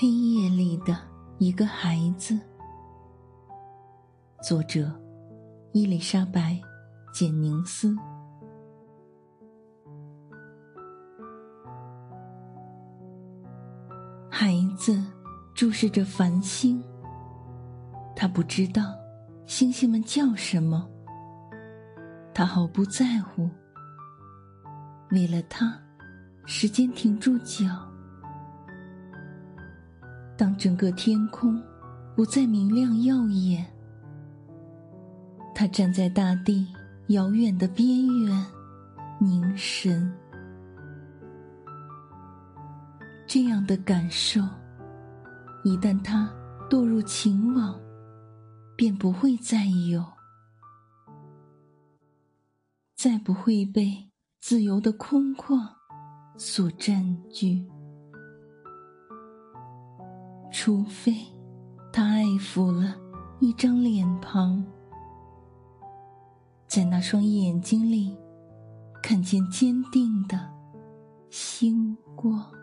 黑夜里的一个孩子，作者伊丽莎白·简宁斯。孩子注视着繁星，他不知道星星们叫什么，他毫不在乎。为了他，时间停住脚。当整个天空不再明亮耀眼，他站在大地遥远的边缘，凝神。这样的感受，一旦他堕入情网，便不会再有，再不会被自由的空旷所占据。除非，他爱抚了一张脸庞，在那双眼睛里看见坚定的星光。